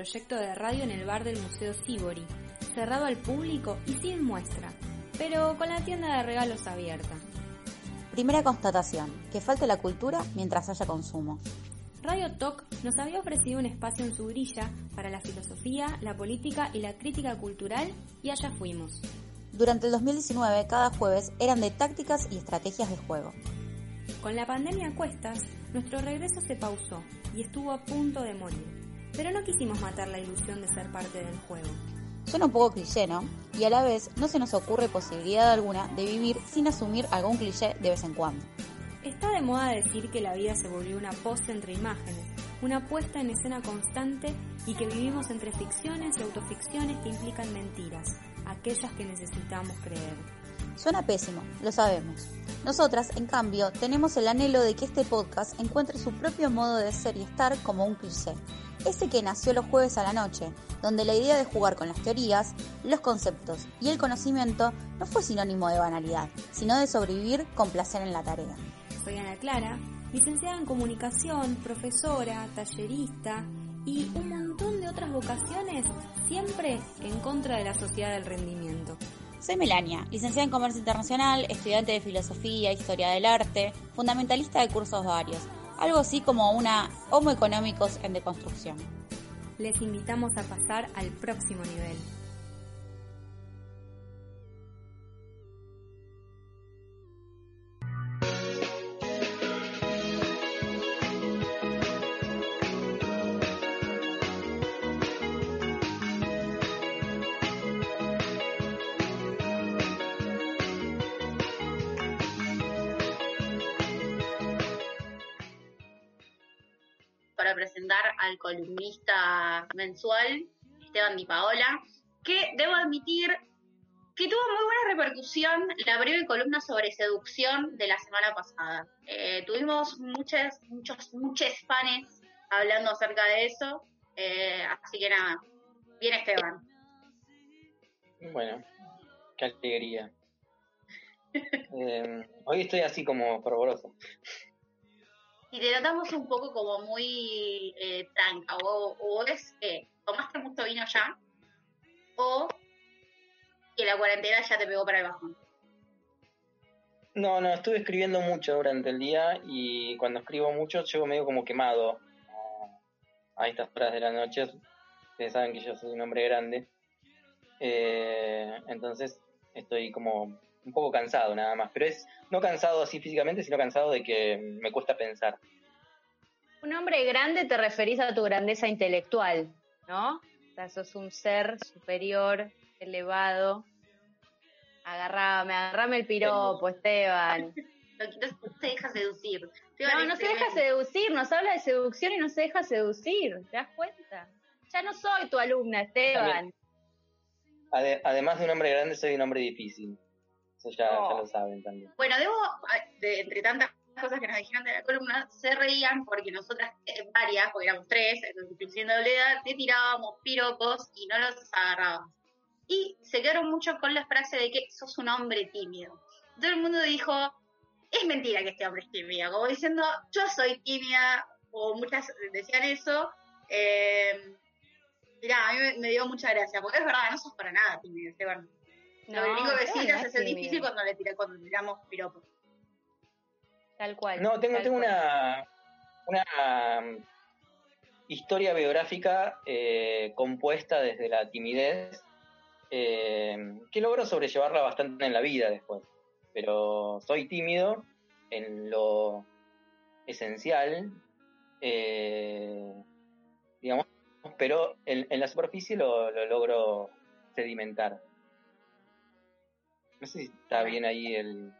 proyecto de radio en el bar del Museo Sibori, cerrado al público y sin muestra, pero con la tienda de regalos abierta. Primera constatación, que falte la cultura mientras haya consumo. Radio Talk nos había ofrecido un espacio en su grilla para la filosofía, la política y la crítica cultural y allá fuimos. Durante el 2019, cada jueves eran de tácticas y estrategias de juego. Con la pandemia a cuestas, nuestro regreso se pausó y estuvo a punto de morir, pero no quisimos matar la ilusión de ser parte del juego. Suena un poco cliché, ¿no? Y a la vez no se nos ocurre posibilidad alguna de vivir sin asumir algún cliché de vez en cuando. Está de moda decir que la vida se volvió una pose entre imágenes, una puesta en escena constante y que vivimos entre ficciones y autoficciones que implican mentiras, aquellas que necesitamos creer. Suena pésimo, lo sabemos. Nosotras, en cambio, tenemos el anhelo de que este podcast encuentre su propio modo de ser y estar como un cliché. Ese que nació los jueves a la noche, donde la idea de jugar con las teorías, los conceptos y el conocimiento no fue sinónimo de banalidad, sino de sobrevivir con placer en la tarea. Soy Ana Clara, licenciada en comunicación, profesora, tallerista y un montón de otras vocaciones, siempre en contra de la sociedad del rendimiento. Soy Melania, licenciada en Comercio Internacional, estudiante de Filosofía, Historia del Arte, fundamentalista de cursos varios, algo así como una Homo Económicos en deconstrucción. Les invitamos a pasar al próximo nivel. Al columnista mensual, Esteban Di Paola, que debo admitir que tuvo muy buena repercusión la breve columna sobre seducción de la semana pasada. Eh, tuvimos muchos, muchos, muchos fans hablando acerca de eso, eh, así que nada, bien Esteban. Bueno, qué alegría. Eh, hoy estoy así como fervoroso y te tratamos un poco como muy eh, tranca, o, o es que tomaste mucho vino ya, o que la cuarentena ya te pegó para el bajón. No, no, estuve escribiendo mucho durante el día y cuando escribo mucho llego medio como quemado a estas horas de la noche. Ustedes saben que yo soy un hombre grande. Eh, entonces estoy como un poco cansado nada más. Pero es no cansado así físicamente, sino cansado de que me cuesta pensar. Un hombre grande te referís a tu grandeza intelectual, ¿no? O sea, sos un ser superior, elevado. Agarrame, agarrame el piropo, Esteban. No, se deja seducir. no, no se deja seducir, nos habla de seducción y no se deja seducir, ¿te das cuenta? Ya no soy tu alumna, Esteban. además de un hombre grande, soy un hombre difícil. Eso ya, lo saben también. Bueno, debo, de, entre tantas cosas que nos dijeron de la columna, se reían porque nosotras, eh, varias, porque éramos tres, incluyendo doble edad, te tirábamos piropos y no los agarrábamos. Y se quedaron mucho con la frase de que sos un hombre tímido. Todo el mundo dijo, es mentira que este hombre es tímido, como diciendo, yo soy tímida, o muchas decían eso. Eh, mirá, a mí me, dio mucha gracia, porque es verdad, no sos para nada tímido, Esteban. No, lo único que sí es el difícil cuando le tira, cuando tiramos piropos. Tal cual. No, tengo, tengo una, una um, historia biográfica eh, compuesta desde la timidez eh, que logro sobrellevarla bastante en la vida después. Pero soy tímido en lo esencial, eh, digamos, pero en, la superficie lo, lo logro sedimentar. No sé si está bien ahí el,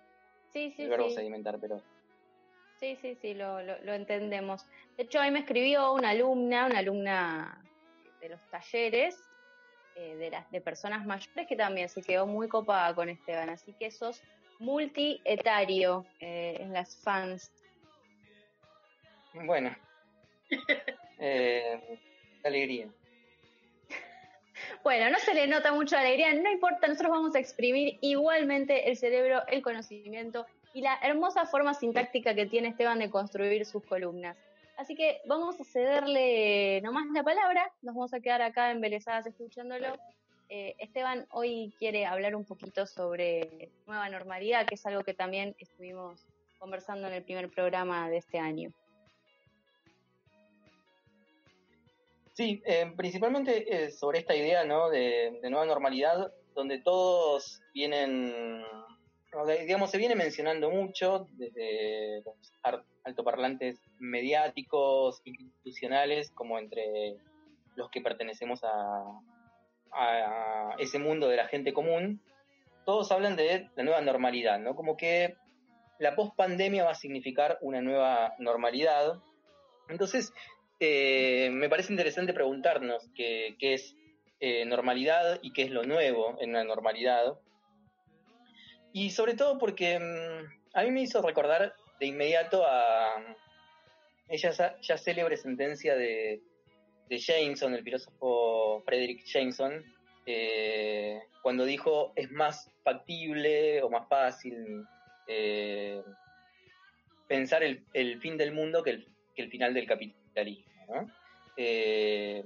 verbo sedimentar, pero... Sí, sí, sí, lo, lo, entendemos. De hecho, ahí me escribió una alumna, una alumna de los talleres, eh, de, las, de personas mayores, que también se quedó muy copada con Esteban. Así que sos multietario eh, en las fans. Bueno. eh, alegría. Bueno, no se le nota mucha alegría, no importa, nosotros vamos a exprimir igualmente el cerebro, el conocimiento y la hermosa forma sintáctica que tiene Esteban de construir sus columnas. Así que vamos a cederle nomás la palabra, nos vamos a quedar acá embelesadas escuchándolo. Eh, Esteban hoy quiere hablar un poquito sobre nueva normalidad, que es algo que también estuvimos conversando en el primer programa de este año. Sí, eh, principalmente eh, sobre esta idea ¿no? de, nueva normalidad, donde todos vienen, digamos, se viene mencionando mucho desde los altoparlantes mediáticos, institucionales, como entre los que pertenecemos a, a ese mundo de la gente común, todos hablan de la nueva normalidad, ¿no? Como que la post-pandemia va a significar una nueva normalidad. Entonces, eh, me parece interesante preguntarnos qué, es eh, normalidad y qué es lo nuevo en la normalidad. Y sobre todo porque mm, a mí me hizo recordar de inmediato a ella ya célebre sentencia de, Jameson, el filósofo Frederick Jameson, eh, cuando dijo es más factible o más fácil pensar el, fin del mundo que el final del capitalismo. Eh,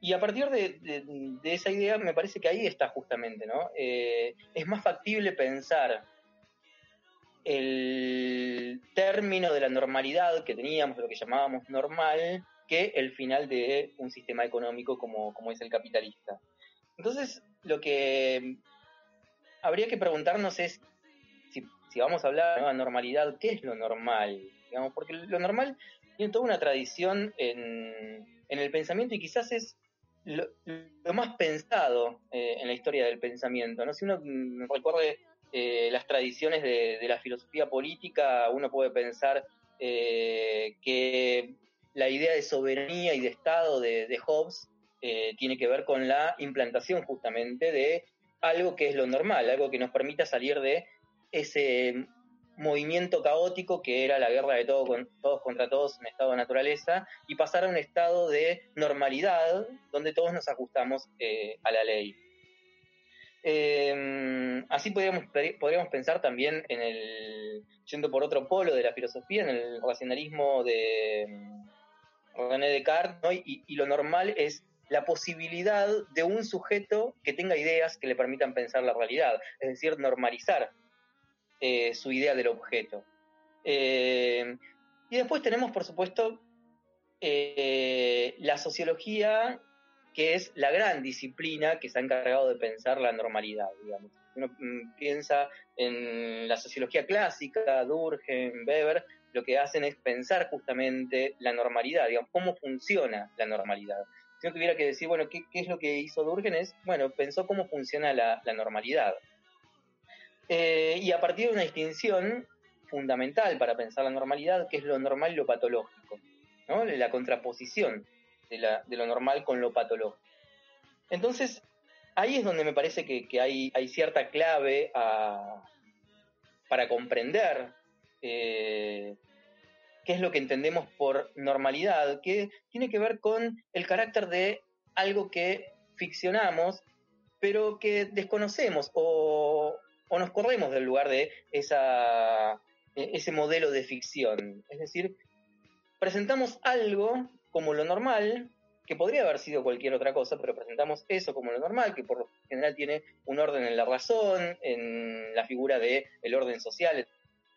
y a partir de, esa idea me parece que ahí está justamente, ¿no? Eh, es más factible pensar el término de la normalidad que teníamos, lo que llamábamos normal, que el final de un sistema económico como, es el capitalista. Entonces, lo que habría que preguntarnos es si, vamos a hablar de nueva normalidad, ¿qué es lo normal? Porque lo normal tiene toda una tradición en, el pensamiento y quizás es lo, más pensado eh, en la historia del pensamiento. ¿no? Si uno recuerde eh, las tradiciones de, la filosofía política, uno puede pensar eh, que la idea de soberanía y de Estado de, de Hobbes tiene que ver con la implantación justamente de algo que es lo normal, algo que nos permita salir de ese movimiento caótico que era la guerra de todo con, todos contra todos en estado de naturaleza y pasar a un estado de normalidad donde todos nos ajustamos eh, a la ley. Em, así podríamos, podríamos pensar también en el, yendo por otro polo de la filosofía, en el racionalismo de em, René Descartes, y lo normal es la posibilidad de un sujeto que tenga ideas que le permitan pensar la realidad, es decir, normalizar eh, su idea del objeto. Eh, y después tenemos, por supuesto, eh, la sociología, que es la gran disciplina que se ha encargado de pensar la normalidad, digamos. Uno mm, piensa en la sociología clásica, Durkheim, Weber, lo que hacen es pensar justamente la normalidad, digamos, cómo funciona la normalidad. Si uno tuviera que decir, bueno, ¿qué, es lo que hizo Durkheim? Es, bueno, pensó cómo funciona la normalidad. Eh, y a partir de una distinción fundamental para pensar la normalidad, que es lo normal y lo patológico, ¿no? la contraposición de, lo normal con lo patológico. Entonces, ahí es donde me parece que, hay, cierta clave para comprender eh, qué es lo que entendemos por normalidad, que tiene que ver con el carácter de algo que ficcionamos, pero que desconocemos o, o nos corremos del lugar de esa, e, ese modelo de ficción. Es decir, presentamos algo como lo normal, que podría haber sido cualquier otra cosa, pero presentamos eso como lo normal, que por lo general tiene un orden en la razón, en la figura del el orden social,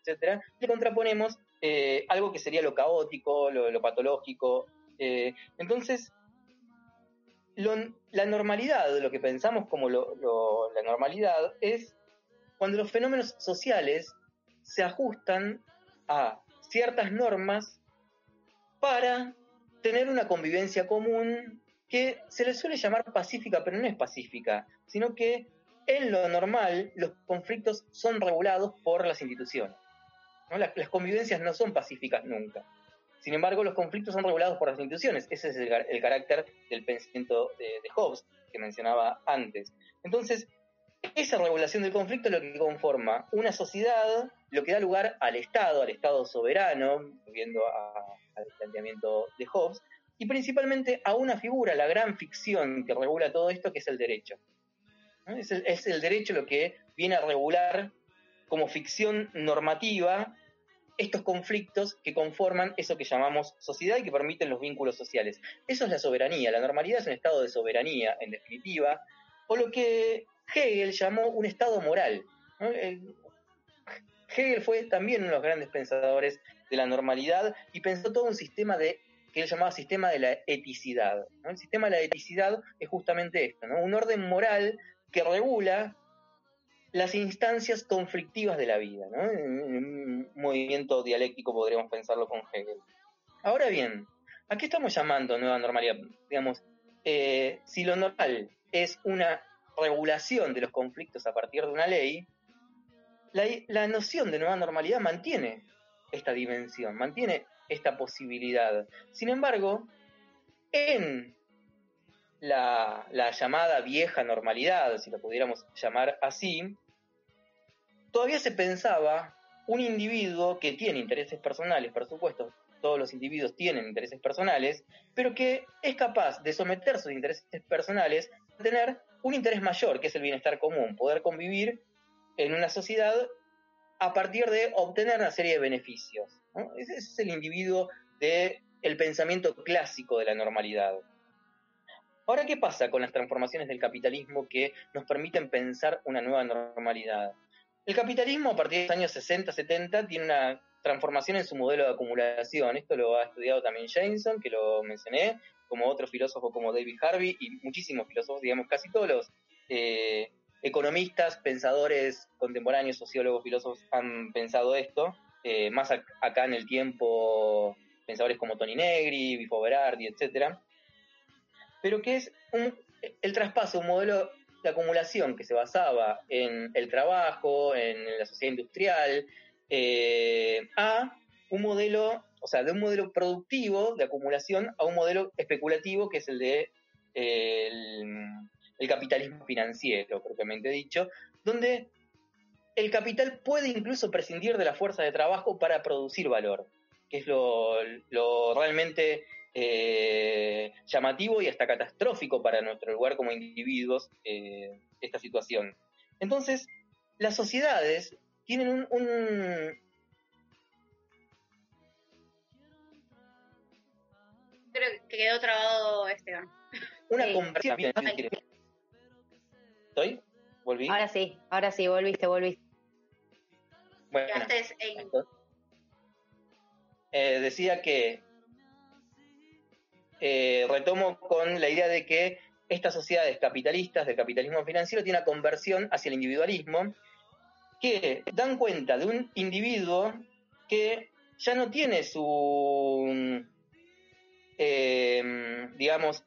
etcétera, le contraponemos eh, algo que sería lo caótico, lo, patológico. Eh, entonces, la normalidad, lo que pensamos como la normalidad, es cuando los fenómenos sociales se ajustan a ciertas normas para tener una convivencia común que se le suele llamar pacífica, pero no es pacífica, sino que en lo normal los conflictos son regulados por las instituciones. Las, convivencias no son pacíficas nunca. Sin embargo, los conflictos son regulados por las instituciones. Ese es el, carácter del pensamiento de, de Hobbes que mencionaba antes. Entonces, esa regulación del conflicto es lo que conforma una sociedad, lo que da lugar al Estado, al Estado soberano, volviendo al planteamiento de Hobbes, y principalmente a una figura, la gran ficción que regula todo esto, que es el derecho. Es, el, es, el, derecho lo que viene a regular como ficción normativa estos conflictos que conforman eso que llamamos sociedad y que permiten los vínculos sociales. Eso es la soberanía. La normalidad es un estado de soberanía, en definitiva, o lo que Hegel llamó un estado moral. Hegel fue también uno de los grandes pensadores de la normalidad y pensó todo un sistema de que él llamaba sistema de la eticidad. El sistema de la eticidad es justamente esto, un orden moral que regula las instancias conflictivas de la vida. un movimiento dialéctico podríamos pensarlo con Hegel. Ahora bien, ¿a qué estamos llamando nueva normalidad? Digamos, eh, si lo normal es una regulación de los conflictos a partir de una ley, la, noción de nueva normalidad mantiene esta dimensión, mantiene esta posibilidad. Sin embargo, en la, llamada vieja normalidad, si lo pudiéramos llamar así, todavía se pensaba un individuo que tiene intereses personales, por supuesto, todos los individuos tienen intereses personales, pero que es capaz de someter sus intereses personales a tener un interés mayor, que es el bienestar común, poder convivir en una sociedad a partir de obtener una serie de beneficios. Ese es el individuo del pensamiento clásico de la normalidad. Ahora, ¿qué pasa con las transformaciones del capitalismo que nos permiten pensar una nueva normalidad? El capitalismo a partir de los años 60, 70 tiene una transformación en su modelo de acumulación. Esto lo ha estudiado también Jameson, que lo mencioné, como otro filósofo como David Harvey y muchísimos filósofos, digamos casi todos los eh, economistas, pensadores contemporáneos, sociólogos, filósofos han pensado esto. Eh, más acá en el tiempo, pensadores como Tony Negri, Bifo Berardi, etcétera, pero que es el traspaso un modelo de acumulación que se basaba en el trabajo, en la sociedad industrial, eh, a un modelo, o sea, de un modelo productivo de acumulación a un modelo especulativo que es el de el capitalismo financiero, propiamente dicho, donde el capital puede incluso prescindir de la fuerza de trabajo para producir valor, que es lo, realmente eh, llamativo y hasta catastrófico para nuestro lugar como individuos eh, esta situación. Entonces, las sociedades tienen un... Creo que quedó trabado Esteban. Una conversión. ¿Estoy? ¿Volví? Ahora sí, ahora sí, volviste, volviste. Bueno, eh, decía que eh, retomo con la idea de que estas sociedades capitalistas del capitalismo financiero tienen una conversión hacia el individualismo que dan cuenta de un individuo que ya no tiene su, eh, digamos,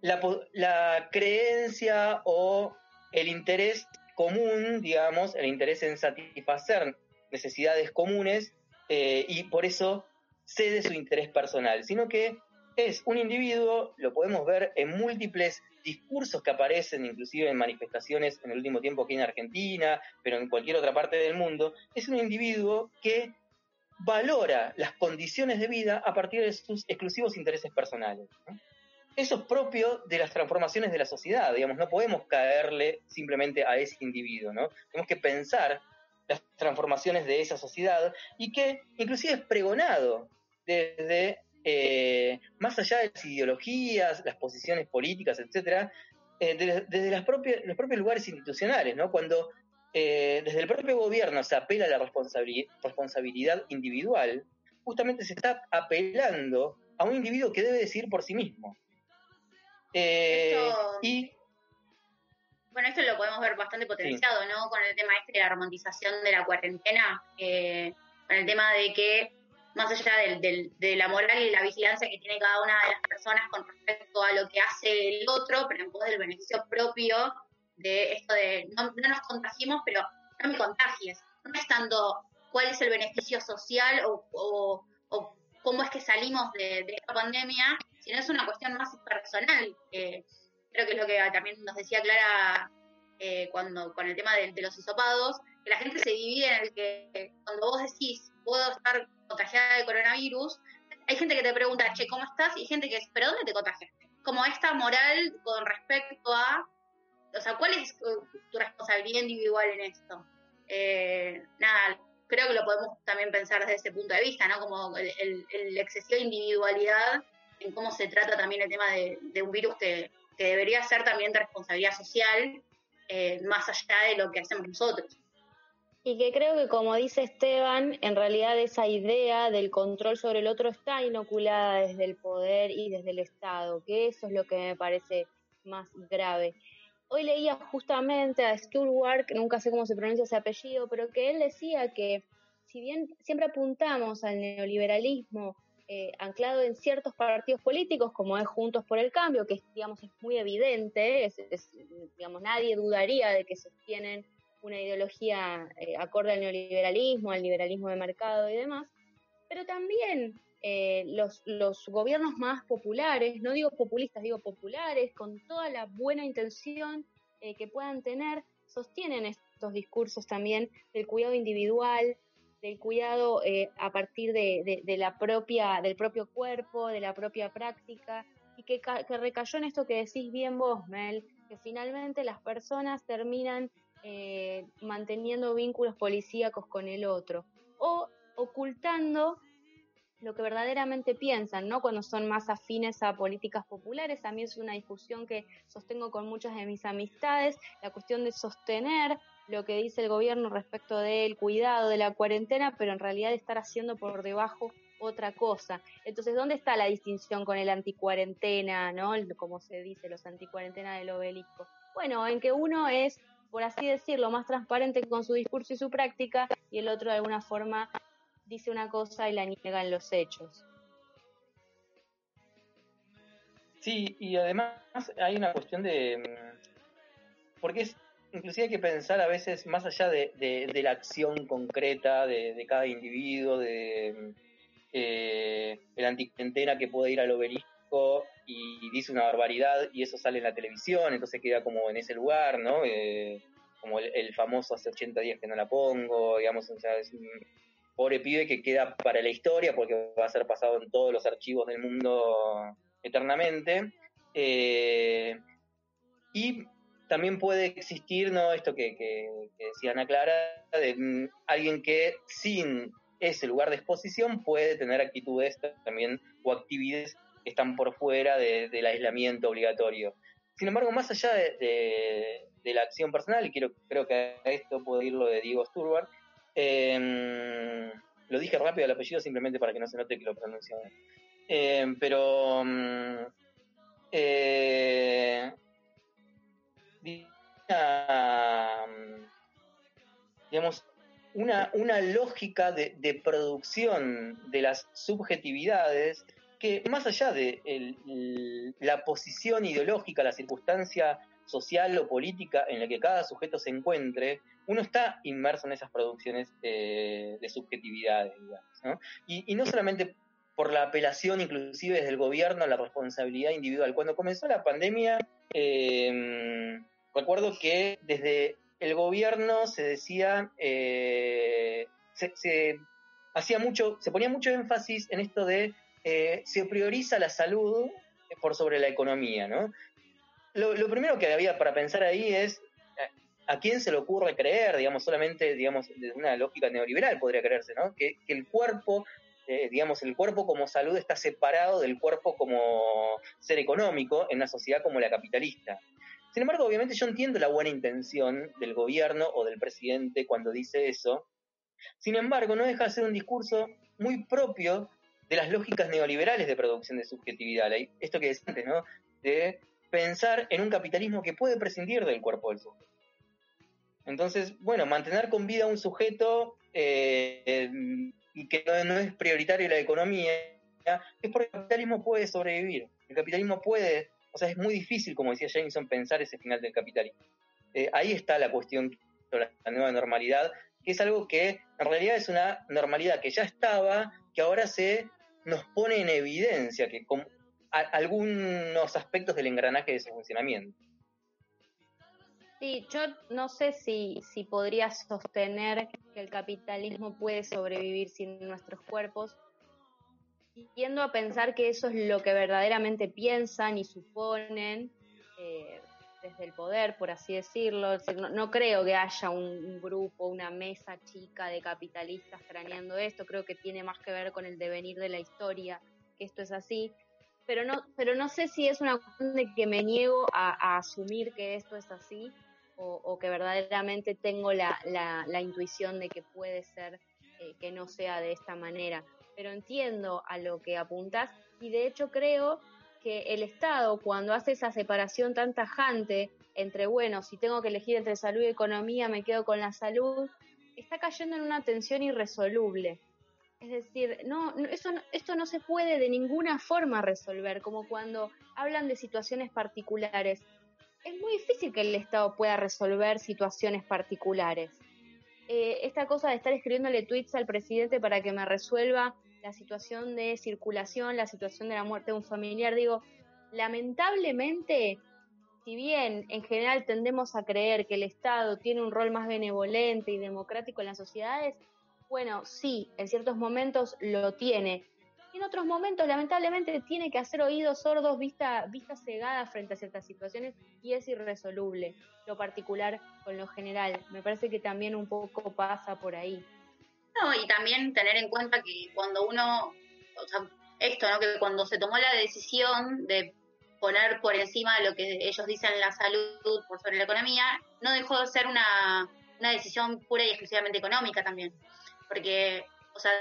la, creencia o el interés común, digamos, el interés en satisfacer necesidades comunes eh, y por eso cede su interés personal, sino que es un individuo, lo podemos ver en múltiples discursos que aparecen, inclusive en manifestaciones en el último tiempo aquí en Argentina, pero en cualquier otra parte del mundo, es un individuo que valora las condiciones de vida a partir de sus exclusivos intereses personales. Eso es propio de las transformaciones de la sociedad, digamos, no podemos caerle simplemente a ese individuo, ¿no? Tenemos que pensar las transformaciones de esa sociedad y que inclusive es pregonado desde eh, más allá de las ideologías, las posiciones políticas, etcétera, eh, desde, las propias, los propios lugares institucionales, ¿no? Cuando eh, desde el propio gobierno se apela a la responsabilidad individual, justamente se está apelando a un individuo que debe decidir por sí mismo. Eh, y bueno, esto lo podemos ver bastante potenciado, ¿no? Con el tema este de la romantización de la cuarentena, eh, con el tema de que, más allá de la moral y la vigilancia que tiene cada una de las personas con respecto a lo que hace el otro, pero en pos del beneficio propio de esto de no, nos contagiemos, pero no me contagies. No es tanto cuál es el beneficio social o, cómo es que salimos de esta pandemia, sino es una cuestión más personal. creo que es lo que también nos decía Clara eh, cuando con el tema de, los hisopados, que la gente se divide en el que cuando vos decís, puedo estar contagiada de coronavirus, hay gente que te pregunta, che, ¿cómo estás? Y gente que es, ¿pero dónde te contagiaste? Como esta moral con respecto a, o sea, ¿cuál es tu, responsabilidad individual en esto? Eh, nada, creo que lo podemos también pensar desde ese punto de vista, ¿no? Como el, el, excesivo de individualidad en cómo se trata también el tema de, un virus que, debería ser también de responsabilidad social, eh, más allá de lo que hacemos nosotros. Y que creo que, como dice Esteban, en realidad esa idea del control sobre el otro está inoculada desde el poder y desde el Estado, que eso es lo que me parece más grave. Hoy leía justamente a Stewart, que nunca sé cómo se pronuncia ese apellido, pero que él decía que si bien siempre apuntamos al neoliberalismo eh, anclado en ciertos partidos políticos, como es Juntos por el Cambio, que digamos, es muy evidente, digamos, nadie dudaría de que sostienen una ideología eh, acorde al neoliberalismo, al liberalismo de mercado y demás, pero también eh, los, los gobiernos más populares, no digo populistas, digo populares, con toda la buena intención que puedan tener, sostienen estos discursos también del cuidado individual, del cuidado eh, a partir de, la propia, del propio cuerpo, de la propia práctica, y que, recayó en esto que decís bien vos, Mel, que finalmente las personas terminan eh, manteniendo vínculos policíacos con el otro, o ocultando lo que verdaderamente piensan, ¿no? Cuando son más afines a políticas populares, a mí es una discusión que sostengo con muchas de mis amistades, la cuestión de sostener lo que dice el gobierno respecto del cuidado de la cuarentena, pero en realidad estar haciendo por debajo otra cosa. Entonces, ¿dónde está la distinción con el anticuarentena, no? Como se dice, los anticuarentena del obelisco. Bueno, en que uno es, por así decirlo, más transparente con su discurso y su práctica, y el otro de alguna forma dice una cosa y la niega en los hechos. Sí, y además hay una cuestión de... Mm, porque es inclusive hay que pensar a veces más allá de, de, la acción concreta de, cada individuo, de eh, el anticuarentena que puede ir al obelisco y, dice una barbaridad y eso sale en la televisión, entonces queda como en ese lugar, ¿no? Eh, como el, famoso hace 80 días que no la pongo, digamos, es un pobre pibe que queda para la historia porque va a ser pasado en todos los archivos del mundo eternamente. Eh, y también puede existir, ¿no? Esto que, que, decía Ana Clara, de mm, alguien que sin ese lugar de exposición puede tener actitudes también o actividades que están por fuera del aislamiento obligatorio. Sin embargo, más allá de, la acción personal, y creo que a esto puedo ir lo de Diego Sturbar, em, lo dije rápido el apellido simplemente para que no se note que lo pronuncio. Em, pero mm, eh, digamos, una, una lógica de, producción de las subjetividades que más allá de la posición ideológica, la circunstancia social o política en la que cada sujeto se encuentre, uno está inmerso en esas producciones eh, de subjetividades, digamos, Y, no solamente por la apelación inclusive desde el gobierno a la responsabilidad individual. Cuando comenzó la pandemia, eh, recuerdo que desde el gobierno se decía, eh, se, hacía mucho, se ponía mucho énfasis en esto de eh, se prioriza la salud por sobre la economía, ¿no? Lo, primero que había para pensar ahí es a quién se le ocurre creer, digamos, solamente, digamos, desde una lógica neoliberal podría creerse, ¿no? Que, el cuerpo, eh, digamos, el cuerpo como salud está separado del cuerpo como ser económico en una sociedad como la capitalista. Sin embargo, obviamente yo entiendo la buena intención del gobierno o del presidente cuando dice eso. Sin embargo, no deja de ser un discurso muy propio de las lógicas neoliberales de producción de subjetividad. Esto que decía antes, ¿no? De pensar en un capitalismo que puede prescindir del cuerpo del sujeto. Entonces, bueno, mantener con vida a un sujeto eh, y que no, es prioritario la economía, es porque el capitalismo puede sobrevivir. El capitalismo puede o sea, es muy difícil, como decía Jameson, pensar ese final del capitalismo. Eh, ahí está la cuestión de la nueva normalidad, que es algo que en realidad es una normalidad que ya estaba, que ahora se nos pone en evidencia que con algunos aspectos del engranaje de su funcionamiento. Sí, yo no sé si, si podría sostener que el capitalismo puede sobrevivir sin nuestros cuerpos, tiendo a pensar que eso es lo que verdaderamente piensan y suponen, eh, desde el poder, por así decirlo. No, creo que haya un, grupo, una mesa chica de capitalistas craneando esto, creo que tiene más que ver con el devenir de la historia, que esto es así. Pero no, pero no sé si es una cuestión de que me niego a, asumir que esto es así o, que verdaderamente tengo la, la, intuición de que puede ser eh, que no sea de esta manera. Pero entiendo a lo que apuntas y de hecho creo que el Estado, cuando hace esa separación tan tajante entre, bueno, si tengo que elegir entre salud y economía, me quedo con la salud, está cayendo en una tensión irresoluble. Es decir, no, eso, esto no se puede de ninguna forma resolver, como cuando hablan de situaciones particulares. Es muy difícil que el Estado pueda resolver situaciones particulares. Eh, esta cosa de estar escribiéndole tweets al presidente para que me resuelva la situación de circulación, la situación de la muerte de un familiar. Digo, lamentablemente, si bien en general tendemos a creer que el Estado tiene un rol más benevolente y democrático en las sociedades, bueno, sí, en ciertos momentos lo tiene. En otros momentos, lamentablemente, tiene que hacer oídos sordos, vista, vista cegada frente a ciertas situaciones y es irresoluble, lo particular con lo general. Me parece que también un poco pasa por ahí y también tener en cuenta que cuando uno, o sea, esto, ¿no? Que cuando se tomó la decisión de poner por encima lo que ellos dicen la salud por sobre la economía, no dejó de ser una, una decisión pura y exclusivamente económica también. Porque, o sea,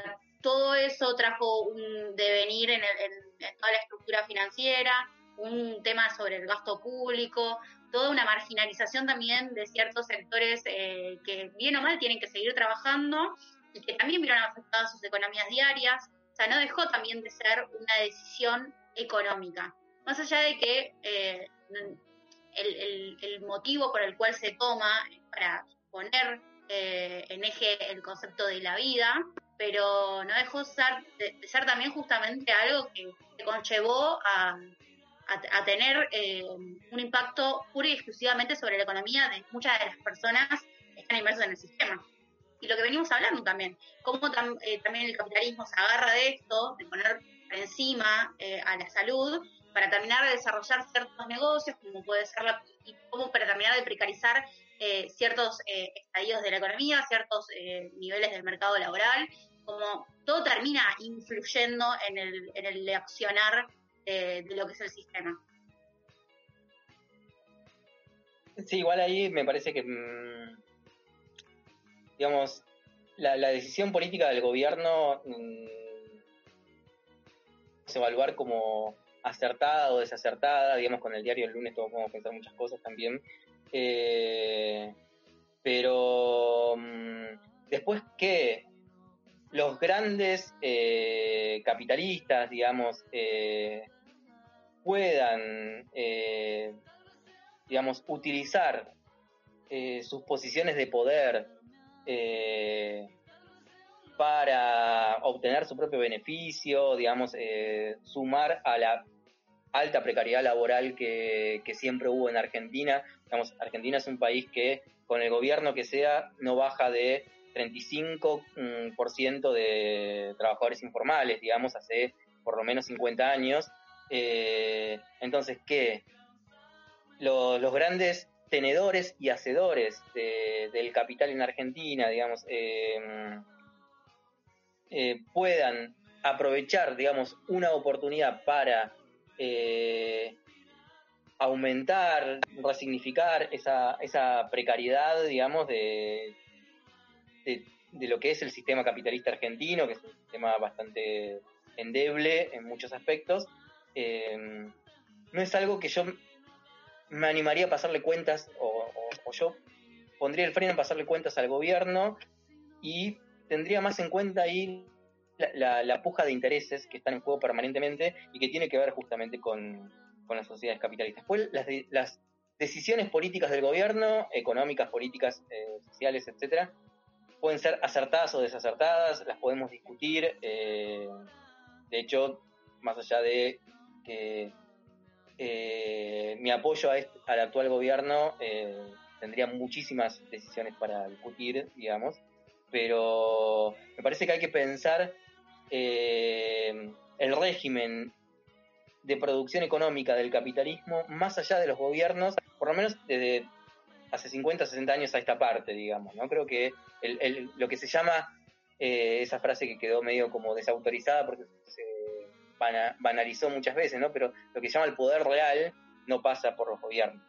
todo eso trajo un devenir en, en, toda la estructura financiera, un tema sobre el gasto público, toda una marginalización también de ciertos sectores eh, que bien o mal tienen que seguir trabajando que también vieron afectadas sus economías diarias. O sea, no dejó también de ser una decisión económica. Más allá de que eh, el, motivo por el cual se toma para poner eh, en eje el concepto de la vida, pero no dejó de, ser también justamente algo que, conllevó a, tener eh, un impacto puro y exclusivamente sobre la economía de muchas de las personas que están inmersas en el sistema y lo que venimos hablando también, cómo eh, también el capitalismo se agarra de esto, de poner encima eh, a la salud para terminar de desarrollar ciertos negocios, como puede ser la, y cómo para terminar de precarizar eh, ciertos estadios de la economía, ciertos niveles del mercado laboral, como todo termina influyendo en el, en el accionar de lo que es el sistema. Sí, igual ahí me parece que mm, digamos, la, decisión política del gobierno mm, se evaluar como acertada o desacertada, digamos, con el diario el lunes todos podemos pensar muchas cosas también, eh, pero mm, después que los grandes eh, capitalistas, digamos, eh, puedan, digamos, utilizar sus posiciones de poder eh, para obtener su propio beneficio, digamos, eh, sumar a la alta precariedad laboral que, siempre hubo en Argentina. Digamos, Argentina es un país que con el gobierno que sea no baja de 35% mm, de trabajadores informales, digamos, hace por lo menos 50 años. Eh, entonces, ¿qué? Los, los grandes tenedores y hacedores del capital en Argentina, digamos, eh, eh, puedan aprovechar, digamos, una oportunidad para eh, aumentar, resignificar esa, esa precariedad, digamos, de, de, lo que es el sistema capitalista argentino, que es un sistema bastante endeble en muchos aspectos, no es algo que yo me animaría a pasarle cuentas, o, yo pondría el freno en pasarle cuentas al gobierno y tendría más en cuenta ahí la, puja de intereses que están en juego permanentemente y que tiene que ver justamente con, las sociedades capitalistas. Pues las, las decisiones políticas del gobierno, económicas, políticas, eh, sociales, etcétera, pueden ser acertadas o desacertadas, las podemos discutir. Eh, de hecho, más allá de que eh, mi apoyo a este, al actual gobierno eh, tendría muchísimas decisiones para discutir, digamos, pero me parece que hay que pensar eh, el régimen de producción económica del capitalismo más allá de los gobiernos, por lo menos desde hace 50, 60 años a esta parte, digamos, ¿no? Creo que el, lo que se llama, eh, esa frase que quedó medio como desautorizada porque se banalizó muchas veces, ¿no? Pero lo que se llama el poder real no pasa por los gobiernos.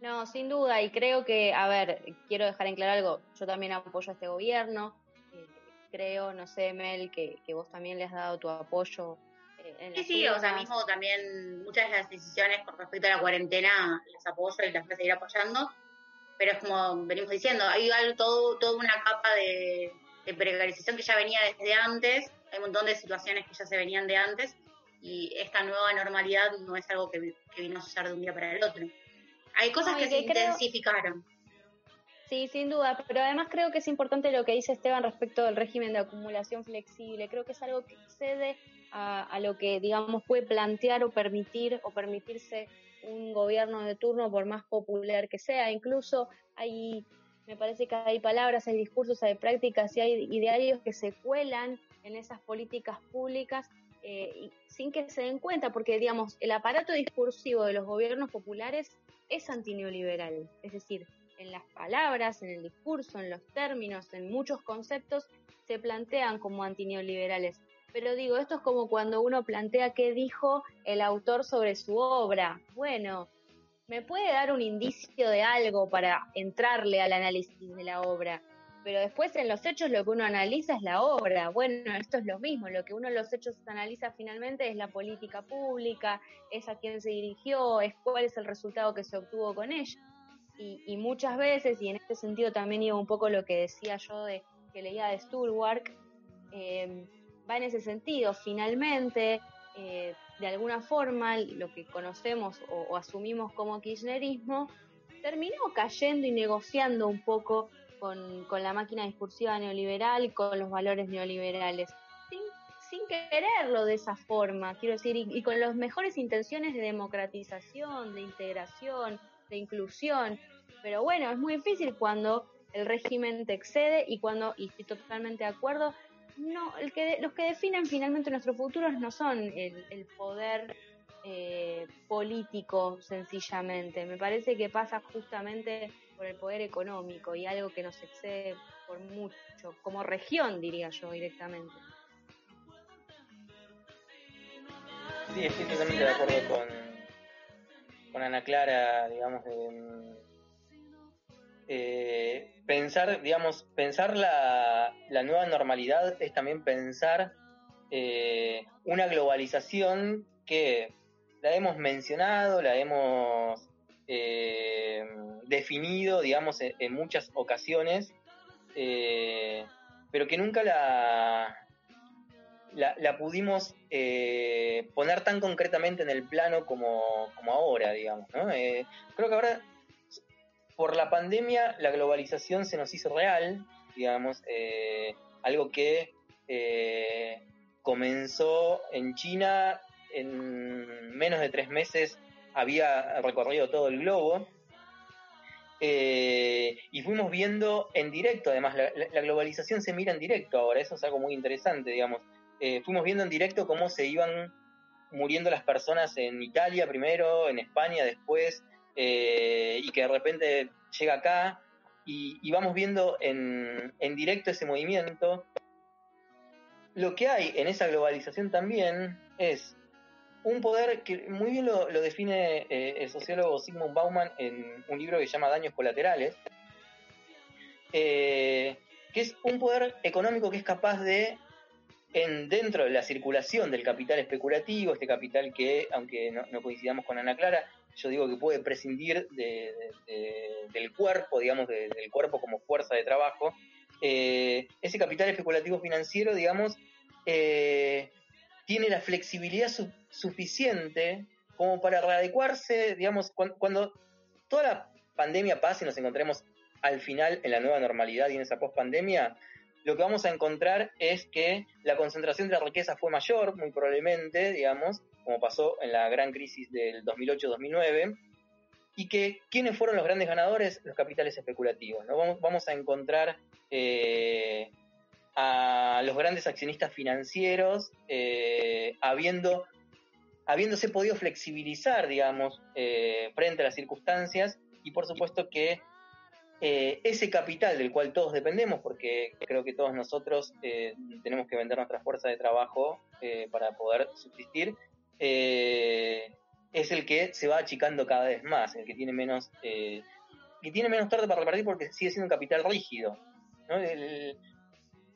No, sin duda, y creo que, a ver, quiero dejar en claro algo, yo también apoyo a este gobierno, eh, creo, no sé, Mel, que, que, vos también le has dado tu apoyo. Eh, en sí, sí, o sea, mismo también muchas de las decisiones con respecto a la cuarentena las apoyo y las voy a seguir apoyando, pero es como venimos diciendo, hay todo, toda una capa de, precarización que ya venía desde antes, hay un montón de situaciones que ya se venían de antes, y esta nueva normalidad no es algo que, que vino a suceder de un día para el otro. Hay cosas que, se intensificaron. Sí, sin duda, pero además creo que es importante lo que dice Esteban respecto del régimen de acumulación flexible. Creo que es algo que excede a, lo que, digamos, puede plantear o permitir o permitirse un gobierno de turno, por más popular que sea. Incluso hay, me parece que hay palabras, hay discursos, hay prácticas y hay idearios que se cuelan en esas políticas públicas eh, sin que se den cuenta, porque, digamos, el aparato discursivo de los gobiernos populares es antineoliberal, es decir, en las palabras, en el discurso, en los términos, en muchos conceptos, se plantean como antineoliberales. Pero digo, esto es como cuando uno plantea qué dijo el autor sobre su obra. Bueno, me puede dar un indicio de algo para entrarle al análisis de la obra, pero después en los hechos lo que uno analiza es la obra. Bueno, esto es lo mismo, lo que uno en los hechos analiza finalmente es la política pública, es a quién se dirigió, es cuál es el resultado que se obtuvo con ella. Y, muchas veces, y en este sentido también iba un poco lo que decía yo de que leía de Sturwark, eh, va en ese sentido. Finalmente, eh, de alguna forma, lo que conocemos o, asumimos como kirchnerismo, terminó cayendo y negociando un poco con, con la máquina discursiva neoliberal y con los valores neoliberales, sin, sin quererlo de esa forma, quiero decir, y, con las mejores intenciones de democratización, de integración, de inclusión. Pero bueno, es muy difícil cuando el régimen te excede y cuando, y estoy totalmente de acuerdo, no, el que, los que definen finalmente nuestros futuros no son el, el poder eh, político sencillamente. Me parece que pasa justamente por el poder económico y algo que nos excede por mucho, como región diría yo directamente. Sí, estoy totalmente de acuerdo con, con Ana Clara, digamos, eh, pensar, digamos, pensar la, la, nueva normalidad es también pensar eh, una globalización que la hemos mencionado, la hemos eh, definido, digamos, en, muchas ocasiones, eh, pero que nunca la, la, pudimos eh, poner tan concretamente en el plano como, como ahora, digamos. ¿no? creo que ahora, por la pandemia, la globalización se nos hizo real, digamos, algo que comenzó en China en menos de tres meses había recorrido todo el globo. Eh, y fuimos viendo en directo, además, la, globalización se mira en directo ahora, eso es algo muy interesante, digamos. Eh, fuimos viendo en directo cómo se iban muriendo las personas en Italia primero, en España después, eh, y que de repente llega acá, y, vamos viendo en, en directo ese movimiento. Lo que hay en esa globalización también es un poder que muy bien lo, define eh, el sociólogo Sigmund Bauman en un libro que se llama Daños Colaterales, eh, que es un poder económico que es capaz de, en, dentro de la circulación del capital especulativo, este capital que, aunque no, coincidamos con Ana Clara, yo digo que puede prescindir del cuerpo, digamos, del cuerpo como fuerza de trabajo, eh, ese capital especulativo financiero, digamos, tiene la flexibilidad suficiente como para readecuarse, digamos, cuando, toda la pandemia pase y nos encontremos al final en la nueva normalidad y en esa pospandemia, lo que vamos a encontrar es que la concentración de la riqueza fue mayor, muy probablemente, digamos, como pasó en la gran crisis del 2008-2009, y que quiénes fueron los grandes ganadores, los capitales especulativos. Vamos, a encontrar eh, a los grandes accionistas financieros, eh, habiéndose podido flexibilizar, digamos, eh, frente a las circunstancias, y por supuesto que eh, ese capital del cual todos dependemos, porque creo que todos nosotros tenemos que vender nuestra fuerza de trabajo para poder subsistir, es el que se va achicando cada vez más, el que tiene menos, que tiene menos tarde para repartir porque sigue siendo un capital rígido. ¿no?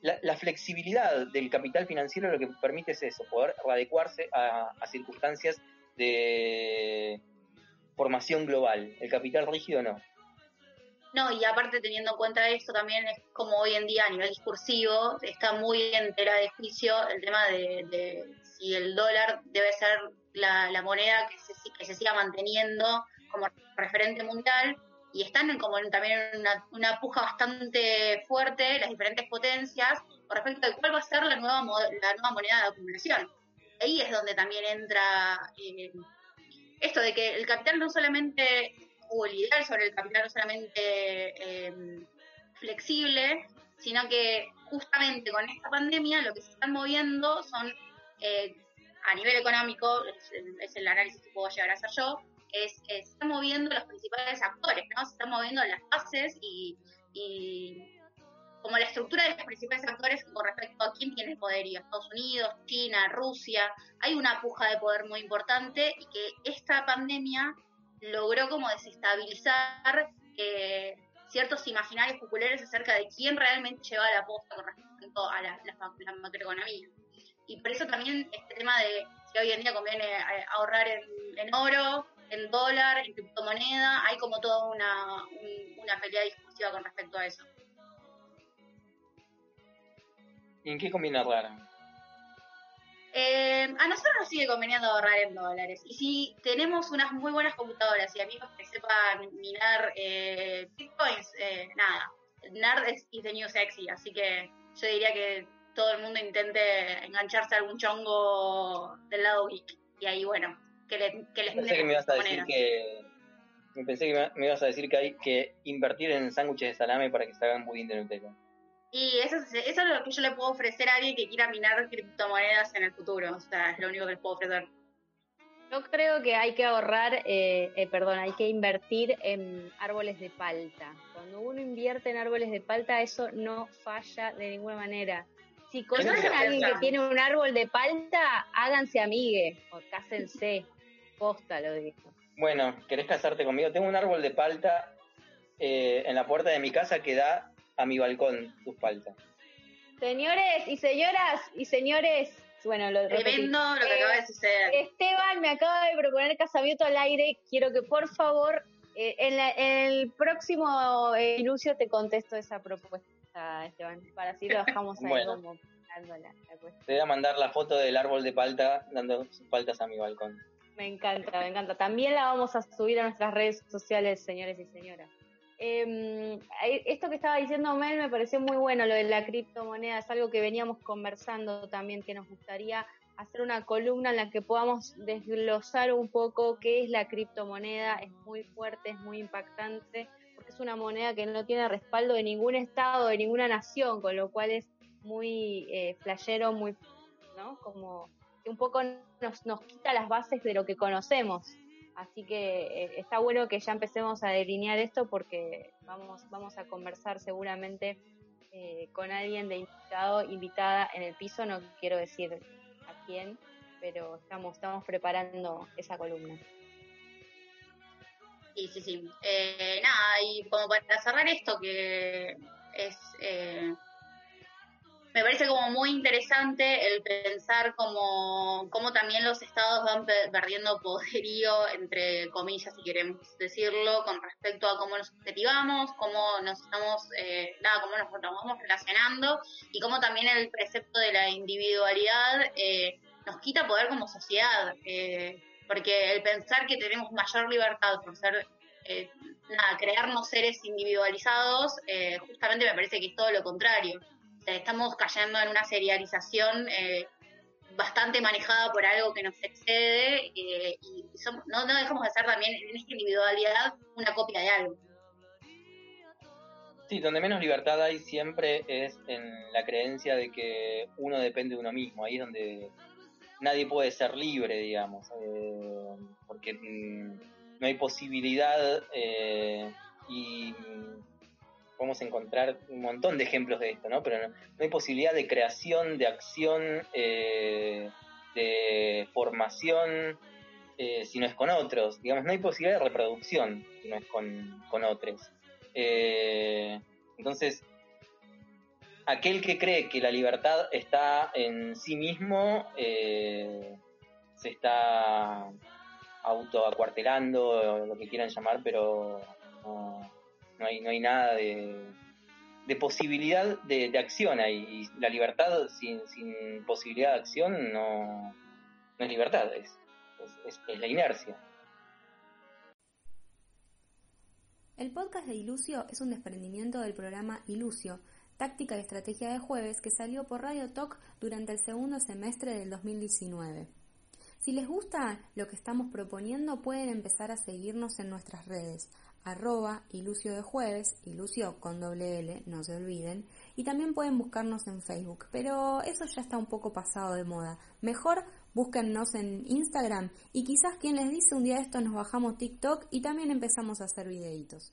la, flexibilidad del capital financiero lo que permite es eso, poder adecuarse a, circunstancias de formación global. El capital rígido no. No, y aparte teniendo en cuenta esto también es como hoy en día a nivel discursivo está muy en tela de juicio el tema de, si el dólar debe ser la, moneda que se, que se siga manteniendo como referente mundial y están como también en una, puja bastante fuerte las diferentes potencias con respecto de cuál va a ser la nueva, la nueva moneda de acumulación. Ahí es donde también entra eh, esto de que el capital no solamente, o el ideal sobre el capital no solamente eh, flexible, sino que justamente con esta pandemia lo que se están moviendo son, eh, a nivel económico, es el análisis que puedo llegar a yo, es, se están moviendo los principales actores, ¿no? Se están moviendo las bases y, como la estructura de los principales actores con respecto a quién tiene poder, y Estados Unidos, China, Rusia, hay una puja de poder muy importante y que esta pandemia logró como desestabilizar eh, ciertos imaginarios populares acerca de quién realmente lleva la posta con respecto a la, macroeconomía. Y por eso también este tema de si hoy en día conviene eh, ahorrar en oro en dólar, en criptomoneda, hay como toda una, una pelea discursiva con respecto a eso. ¿Y en qué conviene ahorrar? Eh, a nosotros nos sigue conveniendo ahorrar en dólares. Y si tenemos unas muy buenas computadoras y amigos que sepan minar eh, bitcoins, eh, nada. Nerd es diseño sexy, así que yo diría que todo el mundo intente engancharse a algún chongo del lado geek. Y ahí, bueno, que, les pensé que me ibas a decir que pensé que me, ibas a decir que hay que invertir en sándwiches de salame para que se hagan budín de Nutella. Y eso es, eso es lo que yo le puedo ofrecer a alguien que quiera minar criptomonedas en el futuro. O sea, es lo único que les puedo ofrecer. Yo creo que hay que ahorrar, eh, eh, perdón, hay que invertir en árboles de palta. Cuando uno invierte en árboles de palta, eso no falla de ninguna manera. Si conocen a alguien que tiene un árbol de palta, háganse amigue o cásense. Posta lo dijo. Bueno, ¿querés casarte conmigo? Tengo un árbol de palta eh, en la puerta de mi casa que da a mi balcón sus paltas. Señores y señoras y señores, bueno, lo Tremendo lo que acaba de suceder. Esteban me acaba de proponer casamiento al aire. Quiero que por favor eh, en, el próximo eh, te contesto esa propuesta, Esteban, para así lo dejamos ahí bueno. como Te voy a mandar la foto del árbol de palta dando sus paltas a mi balcón. Me encanta, me encanta. También la vamos a subir a nuestras redes sociales, señores y señoras. Em, esto que estaba diciendo Mel me pareció muy bueno, lo de la criptomoneda, es algo que veníamos conversando también, que nos gustaría hacer una columna en la que podamos desglosar un poco qué es la criptomoneda, es muy fuerte, es muy impactante, porque es una moneda que no tiene respaldo de ningún estado, de ninguna nación, con lo cual es muy eh, flashero, muy, ¿no? Como que un poco nos, nos quita las bases de lo que conocemos. Así que eh, está bueno que ya empecemos a delinear esto porque vamos, vamos a conversar seguramente eh, con alguien de invitado, invitada en el piso, no quiero decir a quién, pero estamos, estamos preparando esa columna. Sí, sí, sí. Eh, nada, y como para cerrar esto, que es me parece como muy interesante el pensar como, como también los estados van perdiendo poderío, entre comillas, si queremos decirlo, con respecto a cómo nos objetivamos, cómo nos estamos, eh, nada, cómo nos, vamos relacionando y cómo también el precepto de la individualidad eh, nos quita poder como sociedad, eh, porque el pensar que tenemos mayor libertad por ser, nada, crearnos seres individualizados, justamente me parece que es todo lo contrario estamos cayendo en una serialización eh, bastante manejada por algo que nos excede eh, y no, dejamos de ser también en esta individualidad una copia de algo. Sí, donde menos libertad hay siempre es en la creencia de que uno depende de uno mismo. Ahí es donde nadie puede ser libre, digamos, eh, porque mm, no hay posibilidad eh, y podemos encontrar un montón de ejemplos de esto, ¿no? Pero no, hay posibilidad de creación, de acción, eh, de formación, si no es con otros. Digamos, no hay posibilidad de reproducción si no es con, con otros. Eh, entonces, aquel que cree que la libertad está en sí mismo eh, se está autoacuartelando, lo que quieran llamar, pero no, hay, no hay nada de, posibilidad de, acción ahí. La libertad sin, posibilidad de acción no, es libertad, es, es la inercia. El podcast de Ilucio es un desprendimiento del programa Ilucio, táctica y estrategia de jueves que salió por Radio Talk durante el segundo semestre del 2019. Si les gusta lo que estamos proponiendo, pueden empezar a seguirnos en nuestras redes, arroba ilucio de jueves, ilucio con doble L, no se olviden, y también pueden buscarnos en Facebook, pero eso ya está un poco pasado de moda. Mejor búsquennos en Instagram y quizás quien les dice un día esto nos bajamos TikTok y también empezamos a hacer videitos.